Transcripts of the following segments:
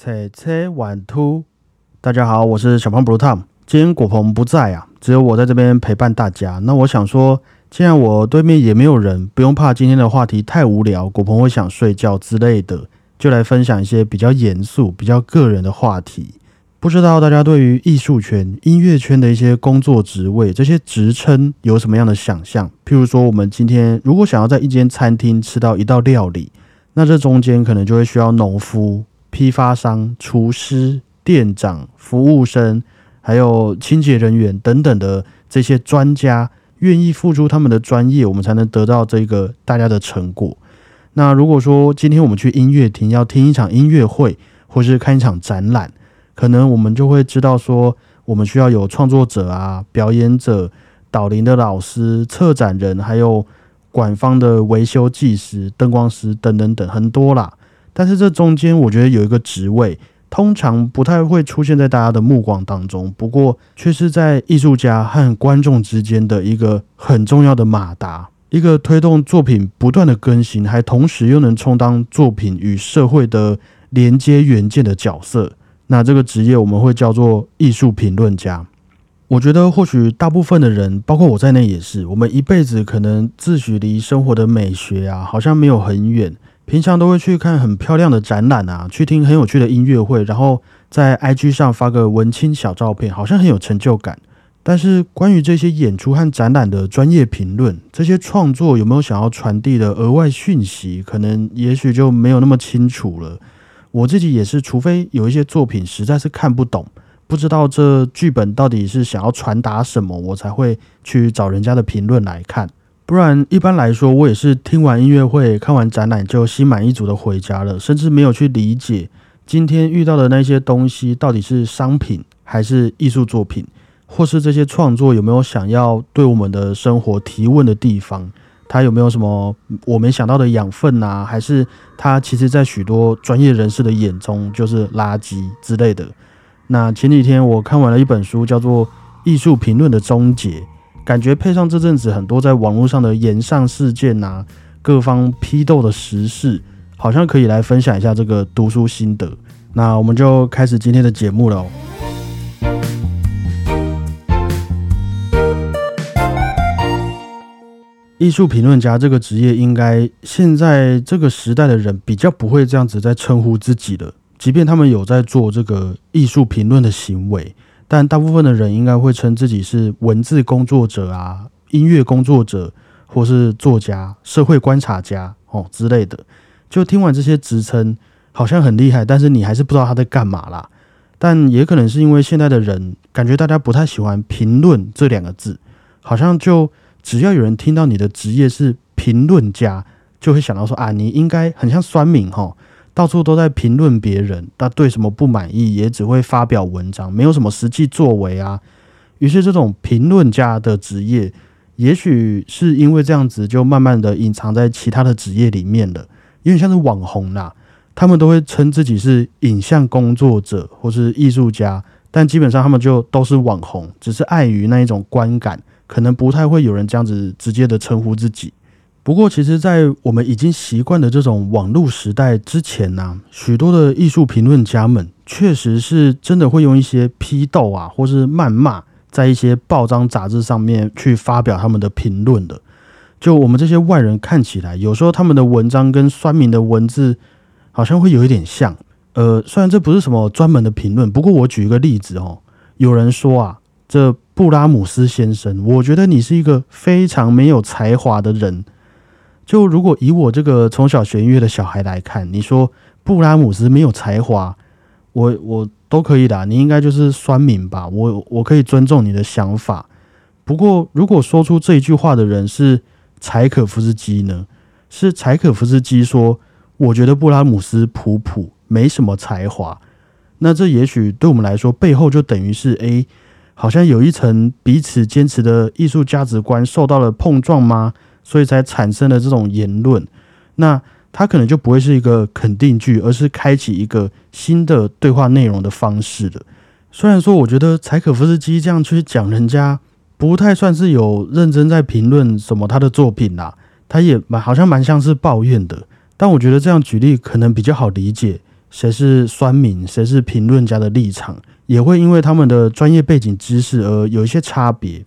切切 one two，大家好，我是小胖 Blue Tom。今天果鹏不在啊，只有我在这边陪伴大家。那我想说，既然我对面也没有人，不用怕今天的话题太无聊，果鹏会想睡觉之类的，就来分享一些比较严肃、比较个人的话题。不知道大家对于艺术圈、音乐圈的一些工作职位、这些职称有什么样的想象？譬如说，我们今天如果想要在一间餐厅吃到一道料理，那这中间可能就会需要农夫、批发商、厨师、店长、服务生，还有清洁人员等等的这些专家，愿意付出他们的专业，我们才能得到这个大家的成果。那如果说今天我们去音乐厅要听一场音乐会，或是看一场展览，可能我们就会知道说，我们需要有创作者啊、表演者、导聆的老师、策展人，还有管方的维修技师、灯光师等等等很多啦。但是这中间，我觉得有一个职位，通常不太会出现在大家的目光当中，不过却是在艺术家和观众之间的一个很重要的马达，一个推动作品不断的更新，还同时又能充当作品与社会的连接元件的角色。那这个职业我们会叫做艺术评论家。我觉得或许大部分的人，包括我在内也是，我们一辈子可能自诩离生活的美学啊，好像没有很远。平常都会去看很漂亮的展览啊，去听很有趣的音乐会，然后在 IG 上发个文青小照片，好像很有成就感。但是关于这些演出和展览的专业评论，这些创作有没有想要传递的额外讯息，可能也许就没有那么清楚了。我自己也是，除非有一些作品实在是看不懂，不知道这剧本到底是想要传达什么，我才会去找人家的评论来看。不然，一般来说，我也是听完音乐会、看完展览就心满意足的回家了，甚至没有去理解今天遇到的那些东西到底是商品还是艺术作品，或是这些创作有没有想要对我们的生活提问的地方。它有没有什么我没想到的养分啊？还是它其实，在许多专业人士的眼中就是垃圾之类的？那前几天我看完了一本书，叫做《艺术评论的终结》，感觉配上这阵子很多在网络上的言上事件啊，各方批斗的时事，好像可以来分享一下这个读书心得。那我们就开始今天的节目了。艺术评论家这个职业，应该现在这个时代的人比较不会这样子在称呼自己的。即便他们有在做这个艺术评论的行为，但大部分的人应该会称自己是文字工作者啊、音乐工作者，或是作家、社会观察家哦之类的。就听完这些职称，好像很厉害，但是你还是不知道他在干嘛啦。但也可能是因为现在的人感觉大家不太喜欢“评论”这两个字，好像就。只要有人听到你的职业是评论家，就会想到说啊，你应该很像酸敏哈，到处都在评论别人，但对什么不满意也只会发表文章，没有什么实际作为啊。于是这种评论家的职业，也许是因为这样子，就慢慢的隐藏在其他的职业里面了。有点像是网红啦，他们都会称自己是影像工作者或是艺术家，但基本上他们就都是网红，只是碍于那一种观感。可能不太会有人这样子直接的称呼自己。不过，其实，在我们已经习惯的这种网络时代之前呢，许多的艺术评论家们确实是真的会用一些批斗啊，或是谩骂，在一些报章杂志上面去发表他们的评论的。就我们这些外人看起来，有时候他们的文章跟酸民的文字好像会有一点像。呃，虽然这不是什么专门的评论，不过我举一个例子哦，有人说啊，这。布拉姆斯先生，我觉得你是一个非常没有才华的人。就如果以我这个从小学音乐的小孩来看，你说布拉姆斯没有才华，我我都可以的。你应该就是酸民吧？我我可以尊重你的想法。不过，如果说出这一句话的人是柴可夫斯基呢？是柴可夫斯基说，我觉得布拉姆斯普普没什么才华。那这也许对我们来说，背后就等于是 A。好像有一层彼此坚持的艺术价值观受到了碰撞吗？所以才产生了这种言论。那它可能就不会是一个肯定句，而是开启一个新的对话内容的方式的。虽然说，我觉得柴可夫斯基这样去讲人家，不太算是有认真在评论什么他的作品啦。他也蛮好像蛮像是抱怨的。但我觉得这样举例可能比较好理解，谁是酸民，谁是评论家的立场，也会因为他们的专业背景知识而有一些差别。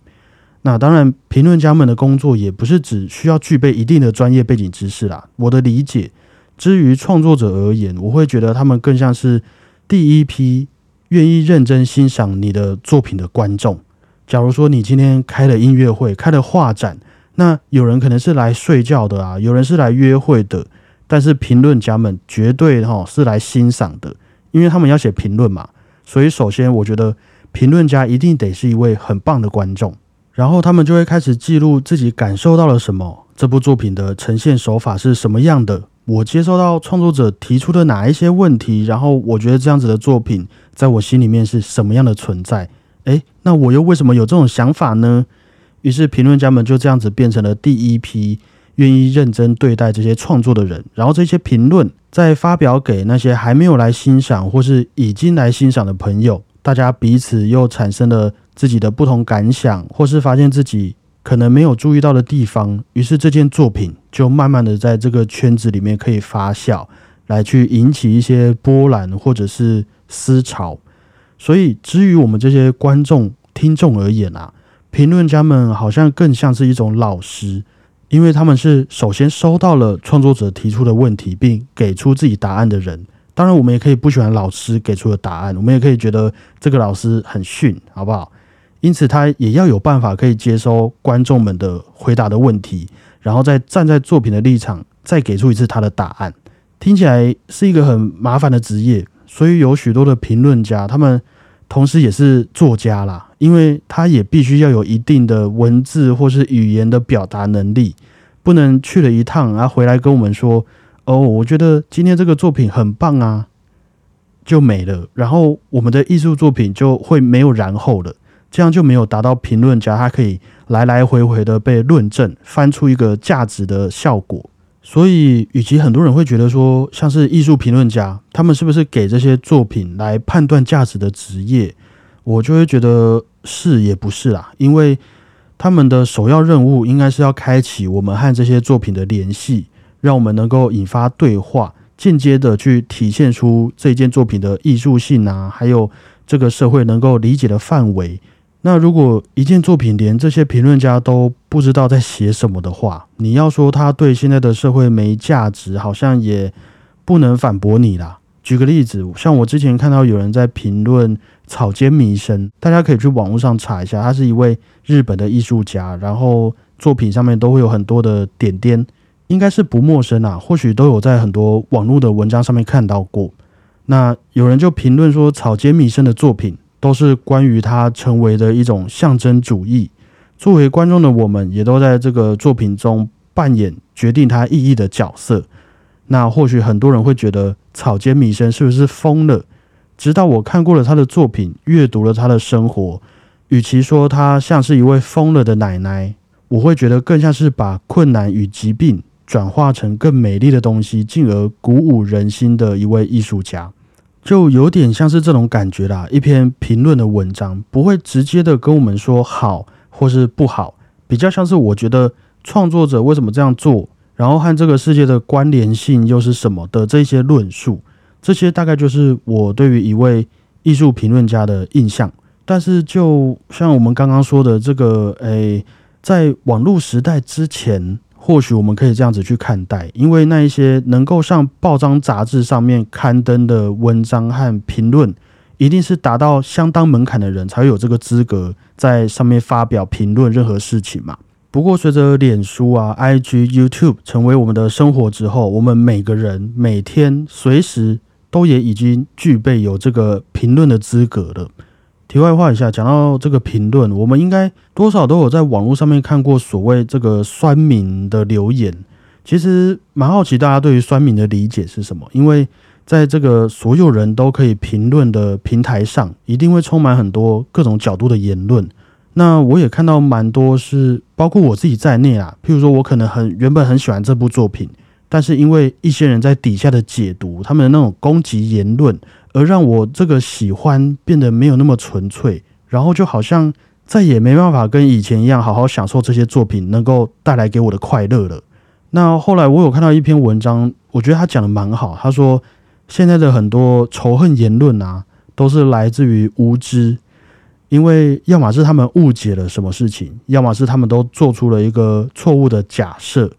那当然，评论家们的工作也不是只需要具备一定的专业背景知识啦。我的理解，至于创作者而言，我会觉得他们更像是第一批愿意认真欣赏你的作品的观众。假如说你今天开了音乐会，开了画展，那有人可能是来睡觉的啊，有人是来约会的，但是评论家们绝对哈是来欣赏的，因为他们要写评论嘛。所以，首先我觉得评论家一定得是一位很棒的观众。然后他们就会开始记录自己感受到了什么，这部作品的呈现手法是什么样的，我接受到创作者提出的哪一些问题，然后我觉得这样子的作品在我心里面是什么样的存在？诶，那我又为什么有这种想法呢？于是评论家们就这样子变成了第一批愿意认真对待这些创作的人，然后这些评论再发表给那些还没有来欣赏或是已经来欣赏的朋友，大家彼此又产生了。自己的不同感想，或是发现自己可能没有注意到的地方，于是这件作品就慢慢的在这个圈子里面可以发酵，来去引起一些波澜或者是思潮。所以，至于我们这些观众、听众而言啊，评论家们好像更像是一种老师，因为他们是首先收到了创作者提出的问题，并给出自己答案的人。当然，我们也可以不喜欢老师给出的答案，我们也可以觉得这个老师很逊，好不好？因此，他也要有办法可以接收观众们的回答的问题，然后再站在作品的立场，再给出一次他的答案。听起来是一个很麻烦的职业，所以有许多的评论家，他们同时也是作家啦，因为他也必须要有一定的文字或是语言的表达能力，不能去了一趟，然后回来跟我们说：“哦，我觉得今天这个作品很棒啊”，就没了，然后我们的艺术作品就会没有然后了。这样就没有达到评论家他可以来来回回的被论证，翻出一个价值的效果。所以，与其很多人会觉得说，像是艺术评论家，他们是不是给这些作品来判断价值的职业，我就会觉得是也不是啦。因为他们的首要任务应该是要开启我们和这些作品的联系，让我们能够引发对话，间接的去体现出这件作品的艺术性啊，还有这个社会能够理解的范围。那如果一件作品连这些评论家都不知道在写什么的话，你要说他对现在的社会没价值，好像也不能反驳你啦。举个例子，像我之前看到有人在评论草间弥生，大家可以去网络上查一下，他是一位日本的艺术家，然后作品上面都会有很多的点点，应该是不陌生啊，或许都有在很多网络的文章上面看到过。那有人就评论说，草间弥生的作品。都是关于他成为的一种象征主义。作为观众的我们，也都在这个作品中扮演决定他意义的角色。那或许很多人会觉得草间弥生是不是疯了？直到我看过了他的作品，阅读了他的生活，与其说他像是一位疯了的奶奶，我会觉得更像是把困难与疾病转化成更美丽的东西，进而鼓舞人心的一位艺术家。就有点像是这种感觉啦。一篇评论的文章不会直接的跟我们说好或是不好，比较像是我觉得创作者为什么这样做，然后和这个世界的关联性又是什么的这些论述，这些大概就是我对于一位艺术评论家的印象。但是就像我们刚刚说的这个，诶，在网络时代之前。或许我们可以这样子去看待，因为那一些能够上报章杂志上面刊登的文章和评论，一定是达到相当门槛的人才会有这个资格在上面发表评论任何事情嘛。不过，随着脸书啊、IG、YouTube 成为我们的生活之后，我们每个人每天随时都也已经具备有这个评论的资格了。题外话一下，讲到这个评论，我们应该多少都有在网络上面看过所谓这个酸民的留言。其实蛮好奇大家对于酸民的理解是什么，因为在这个所有人都可以评论的平台上，一定会充满很多各种角度的言论。那我也看到蛮多是包括我自己在内啊，譬如说我可能很原本很喜欢这部作品，但是因为一些人在底下的解读，他们的那种攻击言论。而让我这个喜欢变得没有那么纯粹，然后就好像再也没办法跟以前一样好好享受这些作品能够带来给我的快乐了。那后来我有看到一篇文章，我觉得他讲的蛮好。他说，现在的很多仇恨言论啊，都是来自于无知，因为要么是他们误解了什么事情，要么是他们都做出了一个错误的假设。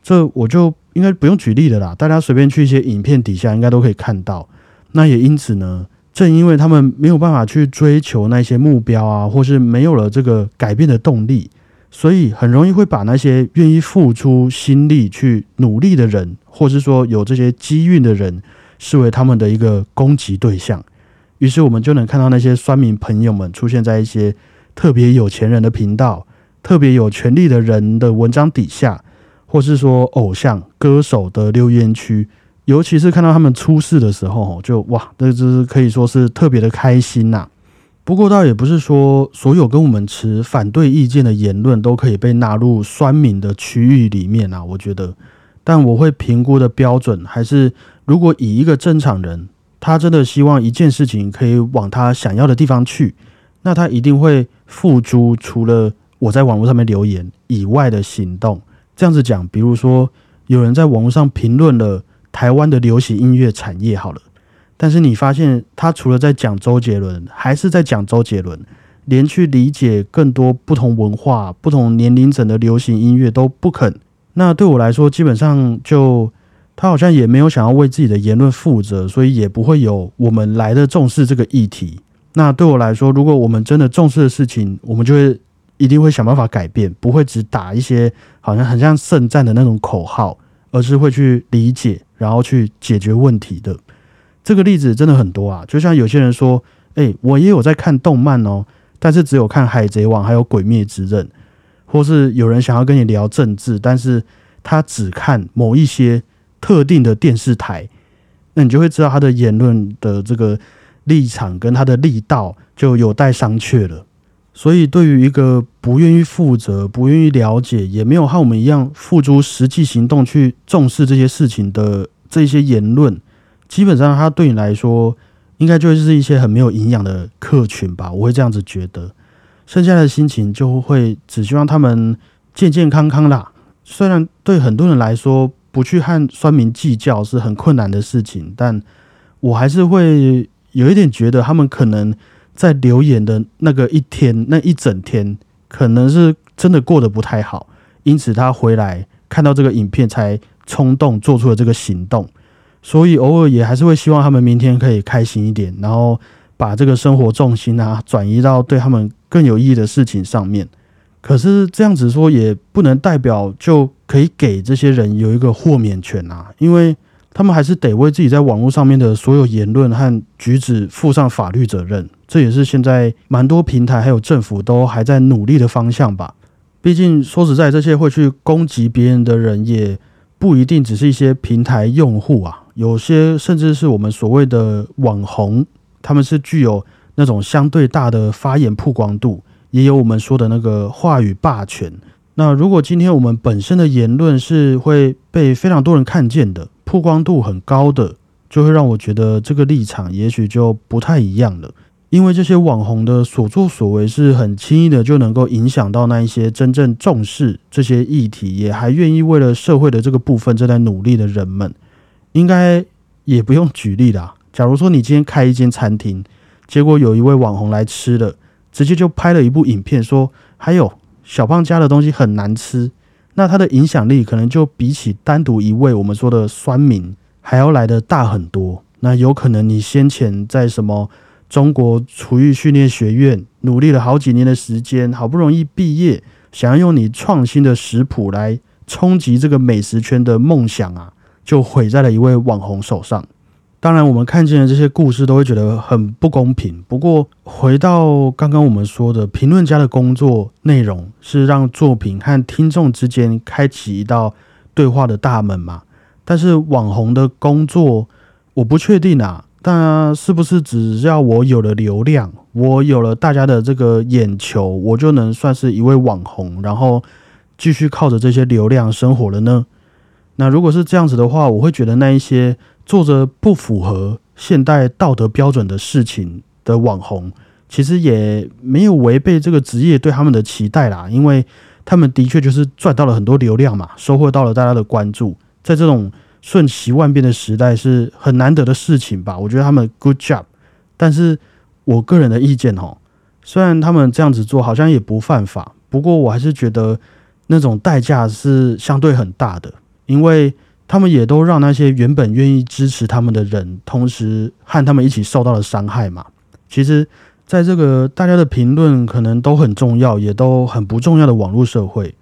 这我就应该不用举例的啦，大家随便去一些影片底下应该都可以看到。那也因此呢，正因为他们没有办法去追求那些目标啊，或是没有了这个改变的动力，所以很容易会把那些愿意付出心力去努力的人，或是说有这些机遇的人，视为他们的一个攻击对象。于是我们就能看到那些酸民朋友们出现在一些特别有钱人的频道、特别有权力的人的文章底下。或是说偶像歌手的留言区，尤其是看到他们出事的时候，就哇，那是可以说是特别的开心呐。不过倒也不是说所有跟我们持反对意见的言论都可以被纳入酸民的区域里面啊。我觉得，但我会评估的标准还是，如果以一个正常人，他真的希望一件事情可以往他想要的地方去，那他一定会付诸除了我在网络上面留言以外的行动。这样子讲，比如说有人在网络上评论了台湾的流行音乐产业，好了，但是你发现他除了在讲周杰伦，还是在讲周杰伦，连去理解更多不同文化、不同年龄层的流行音乐都不肯。那对我来说，基本上就他好像也没有想要为自己的言论负责，所以也不会有我们来的重视这个议题。那对我来说，如果我们真的重视的事情，我们就会。一定会想办法改变，不会只打一些好像很像圣战的那种口号，而是会去理解，然后去解决问题的。这个例子真的很多啊，就像有些人说：“哎，我也有在看动漫哦，但是只有看《海贼王》还有《鬼灭之刃》。”或是有人想要跟你聊政治，但是他只看某一些特定的电视台，那你就会知道他的言论的这个立场跟他的力道就有待商榷了。所以，对于一个不愿意负责、不愿意了解，也没有和我们一样付诸实际行动去重视这些事情的这些言论，基本上，他对你来说，应该就是一些很没有营养的客群吧。我会这样子觉得，剩下的心情就会只希望他们健健康康啦。虽然对很多人来说，不去和酸民计较是很困难的事情，但我还是会有一点觉得他们可能。在留言的那个一天，那一整天，可能是真的过得不太好，因此他回来看到这个影片，才冲动做出了这个行动。所以偶尔也还是会希望他们明天可以开心一点，然后把这个生活重心啊转移到对他们更有意义的事情上面。可是这样子说也不能代表就可以给这些人有一个豁免权啊，因为。他们还是得为自己在网络上面的所有言论和举止负上法律责任，这也是现在蛮多平台还有政府都还在努力的方向吧。毕竟说实在，这些会去攻击别人的人，也不一定只是一些平台用户啊，有些甚至是我们所谓的网红，他们是具有那种相对大的发言曝光度，也有我们说的那个话语霸权。那如果今天我们本身的言论是会被非常多人看见的。曝光度很高的，就会让我觉得这个立场也许就不太一样了。因为这些网红的所作所为是很轻易的就能够影响到那一些真正重视这些议题，也还愿意为了社会的这个部分正在努力的人们，应该也不用举例啦。假如说你今天开一间餐厅，结果有一位网红来吃了，直接就拍了一部影片说，还有小胖家的东西很难吃。那它的影响力可能就比起单独一位我们说的酸民还要来的大很多。那有可能你先前在什么中国厨艺训练学院努力了好几年的时间，好不容易毕业，想要用你创新的食谱来冲击这个美食圈的梦想啊，就毁在了一位网红手上。当然，我们看见的这些故事都会觉得很不公平。不过，回到刚刚我们说的，评论家的工作内容是让作品和听众之间开启一道对话的大门嘛？但是网红的工作，我不确定啊。但是不是只要我有了流量，我有了大家的这个眼球，我就能算是一位网红，然后继续靠着这些流量生活了呢？那如果是这样子的话，我会觉得那一些。做着不符合现代道德标准的事情的网红，其实也没有违背这个职业对他们的期待啦，因为他们的确就是赚到了很多流量嘛，收获到了大家的关注。在这种瞬息万变的时代是很难得的事情吧？我觉得他们 good job。但是我个人的意见哦，虽然他们这样子做好像也不犯法，不过我还是觉得那种代价是相对很大的，因为他们也都让那些原本愿意支持他们的人，同时和他们一起受到了伤害嘛。其实，在这个大家的评论可能都很重要，也都很不重要的网络社会，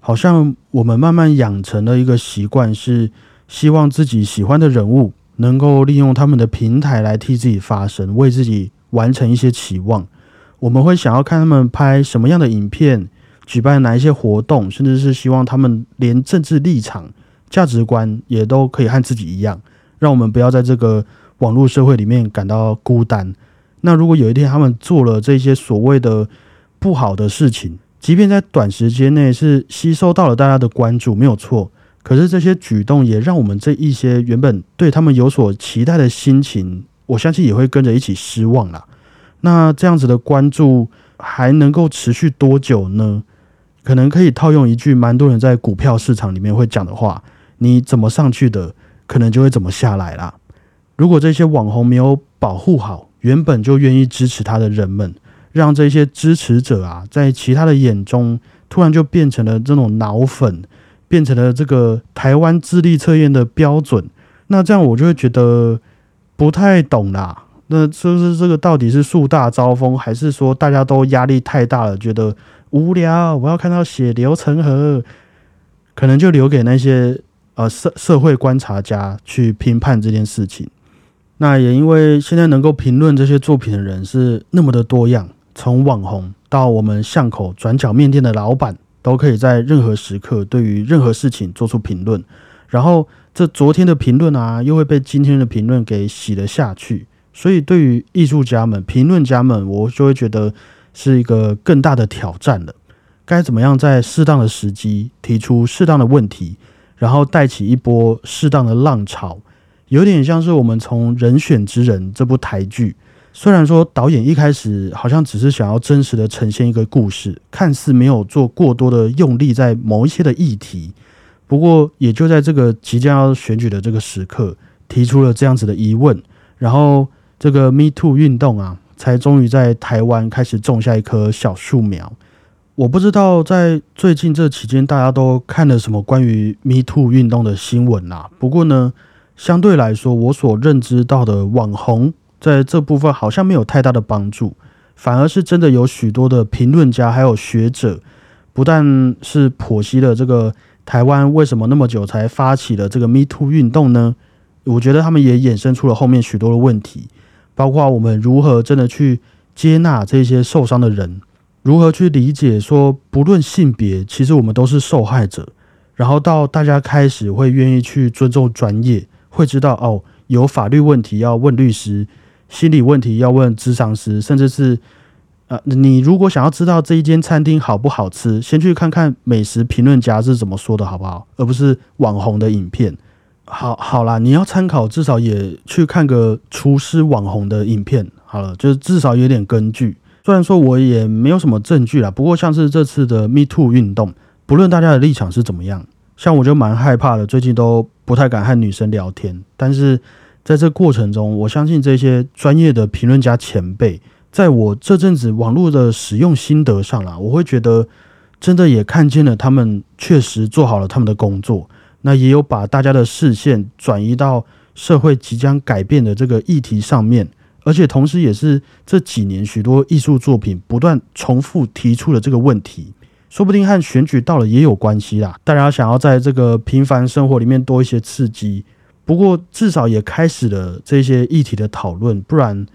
好像我们慢慢养成了一个习惯，是希望自己喜欢的人物。能够利用他们的平台来替自己发声，为自己完成一些期望。我们会想要看他们拍什么样的影片，举办哪一些活动，甚至是希望他们连政治立场、价值观也都可以和自己一样，让我们不要在这个网络社会里面感到孤单。那如果有一天他们做了这些所谓的不好的事情，即便在短时间内是吸收到了大家的关注，没有错。可是这些举动也让我们这一些原本对他们有所期待的心情，我相信也会跟着一起失望了。那这样子的关注还能够持续多久呢？可能可以套用一句蛮多人在股票市场里面会讲的话：你怎么上去的，可能就会怎么下来啦。如果这些网红没有保护好原本就愿意支持他的人们，让这些支持者啊，在其他的眼中突然就变成了这种脑粉。变成了这个台湾智力测验的标准，那这样我就会觉得不太懂啦。那就是这个到底是树大招风，还是说大家都压力太大了，觉得无聊？我要看到血流成河，可能就留给那些呃社社会观察家去评判这件事情。那也因为现在能够评论这些作品的人是那么的多样，从网红到我们巷口转角面店的老板。都可以在任何时刻对于任何事情做出评论，然后这昨天的评论啊，又会被今天的评论给洗了下去。所以对于艺术家们、评论家们，我就会觉得是一个更大的挑战了。该怎么样在适当的时机提出适当的问题，然后带起一波适当的浪潮，有点像是我们从《人选之人》这部台剧。虽然说导演一开始好像只是想要真实的呈现一个故事，看似没有做过多的用力在某一些的议题，不过也就在这个即将要选举的这个时刻，提出了这样子的疑问，然后这个 Me Too 运动啊，才终于在台湾开始种下一棵小树苗。我不知道在最近这期间大家都看了什么关于 Me Too 运动的新闻啊？不过呢，相对来说，我所认知到的网红。在这部分好像没有太大的帮助，反而是真的有许多的评论家还有学者，不但是剖析了这个台湾为什么那么久才发起了这个 Me Too 运动呢？我觉得他们也衍生出了后面许多的问题，包括我们如何真的去接纳这些受伤的人，如何去理解说不论性别，其实我们都是受害者，然后到大家开始会愿意去尊重专业，会知道哦，有法律问题要问律师。心理问题要问智商师，甚至是呃，你如果想要知道这一间餐厅好不好吃，先去看看美食评论家是怎么说的，好不好？而不是网红的影片。好好啦，你要参考，至少也去看个厨师网红的影片。好了，就是至少有点根据。虽然说我也没有什么证据啦，不过像是这次的 Me Too 运动，不论大家的立场是怎么样，像我就蛮害怕的，最近都不太敢和女生聊天，但是。在这过程中，我相信这些专业的评论家前辈，在我这阵子网络的使用心得上啦，我会觉得真的也看见了他们确实做好了他们的工作，那也有把大家的视线转移到社会即将改变的这个议题上面，而且同时也是这几年许多艺术作品不断重复提出了这个问题，说不定和选举到了也有关系啦。大家想要在这个平凡生活里面多一些刺激。不过，至少也开始了这些议题的讨论。不然，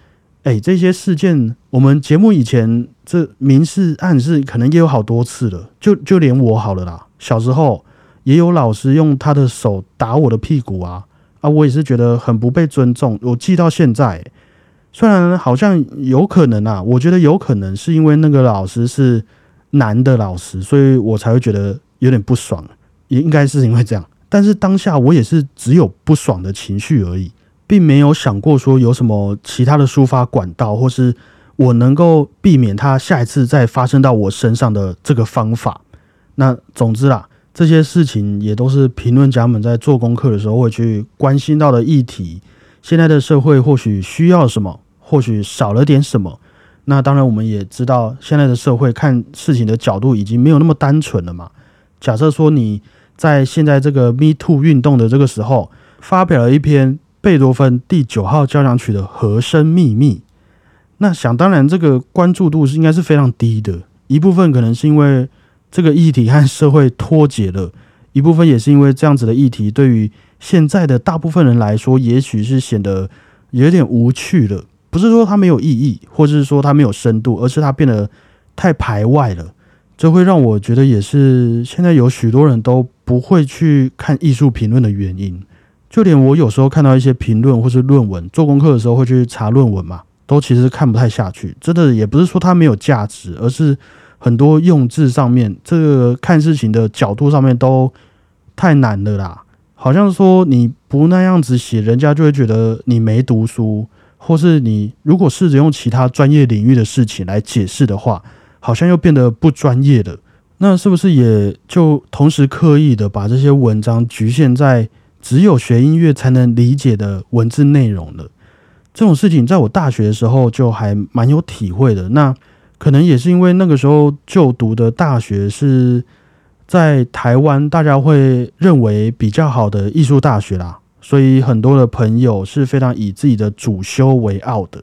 哎，这些事件，我们节目以前这明示暗示，可能也有好多次了。就就连我好了啦，小时候也有老师用他的手打我的屁股啊啊！我也是觉得很不被尊重。我记到现在，虽然好像有可能啊，我觉得有可能是因为那个老师是男的老师，所以我才会觉得有点不爽。也应该是因为这样。但是当下我也是只有不爽的情绪而已，并没有想过说有什么其他的抒发管道，或是我能够避免它下一次再发生到我身上的这个方法。那总之啦，这些事情也都是评论家们在做功课的时候会去关心到的议题。现在的社会或许需要什么，或许少了点什么。那当然，我们也知道现在的社会看事情的角度已经没有那么单纯了嘛。假设说你在现在这个 Me Too 运动的这个时候，发表了一篇贝多芬第九号交响曲的和声秘密，那想当然这个关注度是应该是非常低的。一部分可能是因为这个议题和社会脱节了，一部分也是因为这样子的议题对于现在的大部分人来说，也许是显得有点无趣了。不是说它没有意义，或者是说它没有深度，而是它变得太排外了。这会让我觉得，也是现在有许多人都不会去看艺术评论的原因。就连我有时候看到一些评论或是论文，做功课的时候会去查论文嘛，都其实看不太下去。真的也不是说它没有价值，而是很多用字上面，这个看事情的角度上面都太难了啦。好像说你不那样子写，人家就会觉得你没读书。或是你如果试着用其他专业领域的事情来解释的话，好像又变得不专业了。那是不是也就同时刻意的把这些文章局限在只有学音乐才能理解的文字内容了？这种事情在我大学的时候就还蛮有体会的。那可能也是因为那个时候就读的大学是在台湾，大家会认为比较好的艺术大学啦。所以很多的朋友是非常以自己的主修为傲的，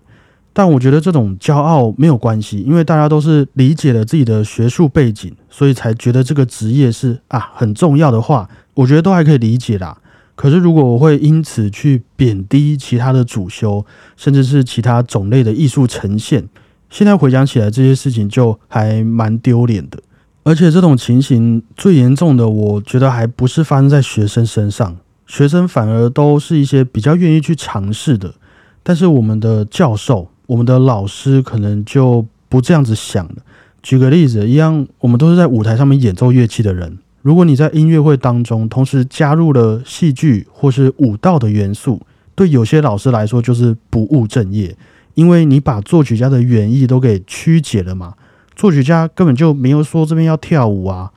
但我觉得这种骄傲没有关系，因为大家都是理解了自己的学术背景，所以才觉得这个职业是啊很重要的话，我觉得都还可以理解啦。可是如果我会因此去贬低其他的主修，甚至是其他种类的艺术呈现，现在回想起来这些事情就还蛮丢脸的。而且这种情形最严重的，我觉得还不是发生在学生身上。学生反而都是一些比较愿意去尝试的，但是我们的教授、我们的老师可能就不这样子想了。举个例子，一样，我们都是在舞台上面演奏乐器的人。如果你在音乐会当中同时加入了戏剧或是舞蹈的元素，对有些老师来说就是不务正业，因为你把作曲家的原意都给曲解了嘛。作曲家根本就没有说这边要跳舞啊。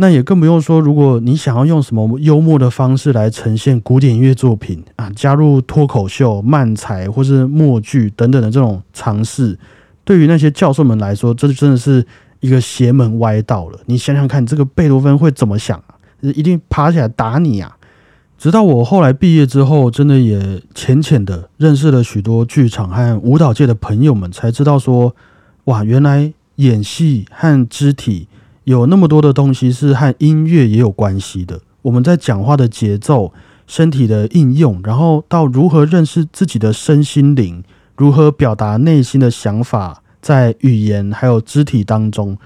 那也更不用说，如果你想要用什么幽默的方式来呈现古典音乐作品啊，加入脱口秀、漫才或是默剧等等的这种尝试，对于那些教授们来说，这真的是一个邪门歪道了。你想想看，这个贝多芬会怎么想啊？一定爬起来打你啊！直到我后来毕业之后，真的也浅浅的认识了许多剧场和舞蹈界的朋友们，才知道说，哇，原来演戏和肢体。有那么多的东西是和音乐也有关系的。我们在讲话的节奏、身体的应用，然后到如何认识自己的身心灵，如何表达内心的想法，在语言还有肢体当中，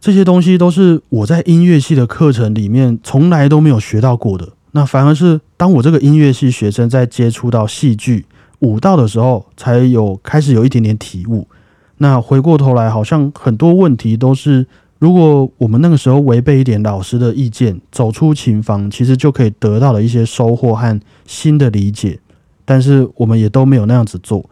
这些东西都是我在音乐系的课程里面从来都没有学到过的。那反而是当我这个音乐系学生在接触到戏剧、舞蹈的时候，才有开始有一点点体悟。那回过头来，好像很多问题都是。如果我们那个时候违背一点老师的意见，走出琴房，其实就可以得到了一些收获和新的理解。但是我们也都没有那样子做，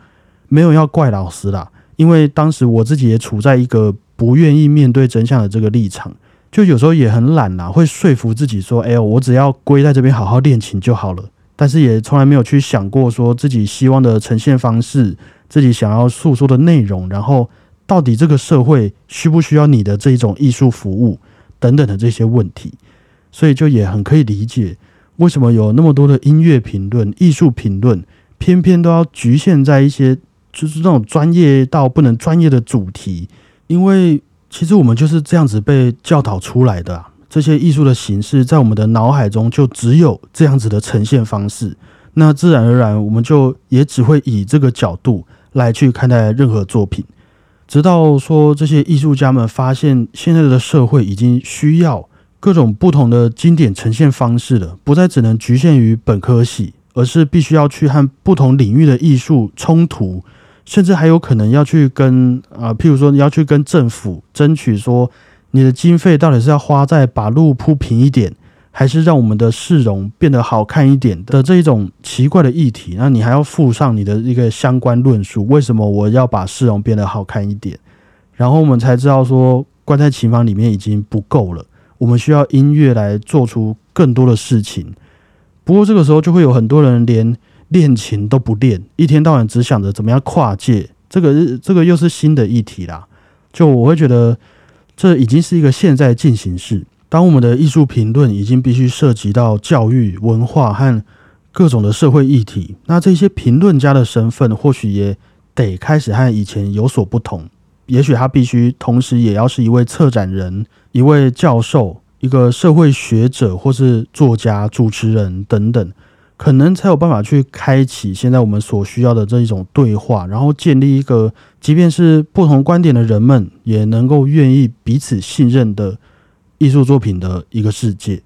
没有要怪老师啦，因为当时我自己也处在一个不愿意面对真相的这个立场，就有时候也很懒啦，会说服自己说：“哎呦，我只要归在这边好好练琴就好了。”但是也从来没有去想过说自己希望的呈现方式，自己想要诉说的内容，然后。到底这个社会需不需要你的这一种艺术服务等等的这些问题，所以就也很可以理解为什么有那么多的音乐评论、艺术评论，偏偏都要局限在一些就是那种专业到不能专业的主题，因为其实我们就是这样子被教导出来的，这些艺术的形式在我们的脑海中就只有这样子的呈现方式，那自然而然我们就也只会以这个角度来去看待任何作品。直到说这些艺术家们发现，现在的社会已经需要各种不同的经典呈现方式了，不再只能局限于本科系，而是必须要去和不同领域的艺术冲突，甚至还有可能要去跟啊，譬如说你要去跟政府争取说，你的经费到底是要花在把路铺平一点。还是让我们的市容变得好看一点的这一种奇怪的议题，那你还要附上你的一个相关论述，为什么我要把市容变得好看一点？然后我们才知道说，关在琴房里面已经不够了，我们需要音乐来做出更多的事情。不过这个时候就会有很多人连练琴都不练，一天到晚只想着怎么样跨界。这个这个又是新的议题啦。就我会觉得，这已经是一个现在进行式。当我们的艺术评论已经必须涉及到教育、文化和各种的社会议题，那这些评论家的身份或许也得开始和以前有所不同。也许他必须同时也要是一位策展人、一位教授、一个社会学者，或是作家、主持人等等，可能才有办法去开启现在我们所需要的这一种对话，然后建立一个，即便是不同观点的人们也能够愿意彼此信任的艺术作品的一个世界。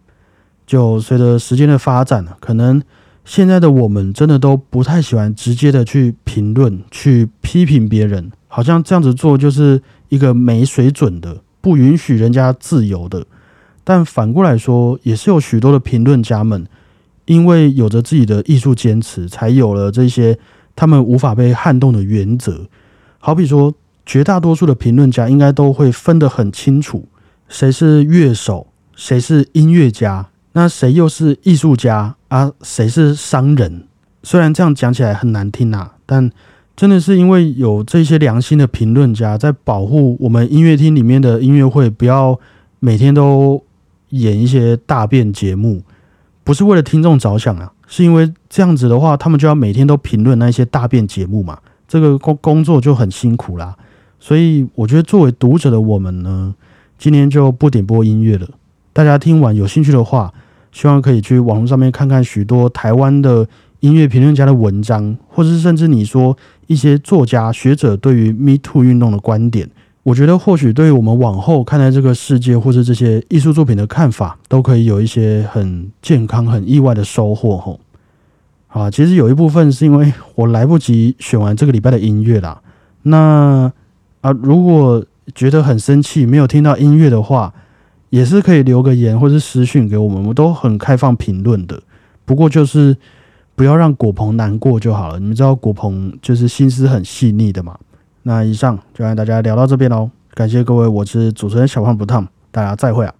就随着时间的发展呢，可能。现在的我们真的都不太喜欢直接的去评论、去批评别人，好像这样子做就是一个没水准的、不允许人家自由的。但反过来说，也是有许多的评论家们，因为有着自己的艺术坚持，才有了这些他们无法被撼动的原则。好比说，绝大多数的评论家应该都会分得很清楚，谁是乐手，谁是音乐家。那谁又是艺术家啊？谁是商人？虽然这样讲起来很难听啊，但真的是因为有这些良心的评论家在保护我们音乐厅里面的音乐会，不要每天都演一些大便节目，不是为了听众着想啊，是因为这样子的话，他们就要每天都评论那些大便节目嘛，这个工工作就很辛苦啦。所以我觉得作为读者的我们呢，今天就不点播音乐了。大家听完有兴趣的话。希望可以去网络上面看看许多台湾的音乐评论家的文章，或是甚至你说一些作家学者对于 Me Too 运动的观点，我觉得或许对于我们往后看待这个世界或是这些艺术作品的看法，都可以有一些很健康、很意外的收获。吼，啊，其实有一部分是因为我来不及选完这个礼拜的音乐啦。那啊，如果觉得很生气，没有听到音乐的话。也是可以留个言或是私讯给我们，我们都很开放评论的。不过就是不要让果鹏难过就好了。你们知道果鹏就是心思很细腻的嘛。那以上就让大家聊到这边喽，感谢各位，我是主持人小胖不烫，大家再会啊。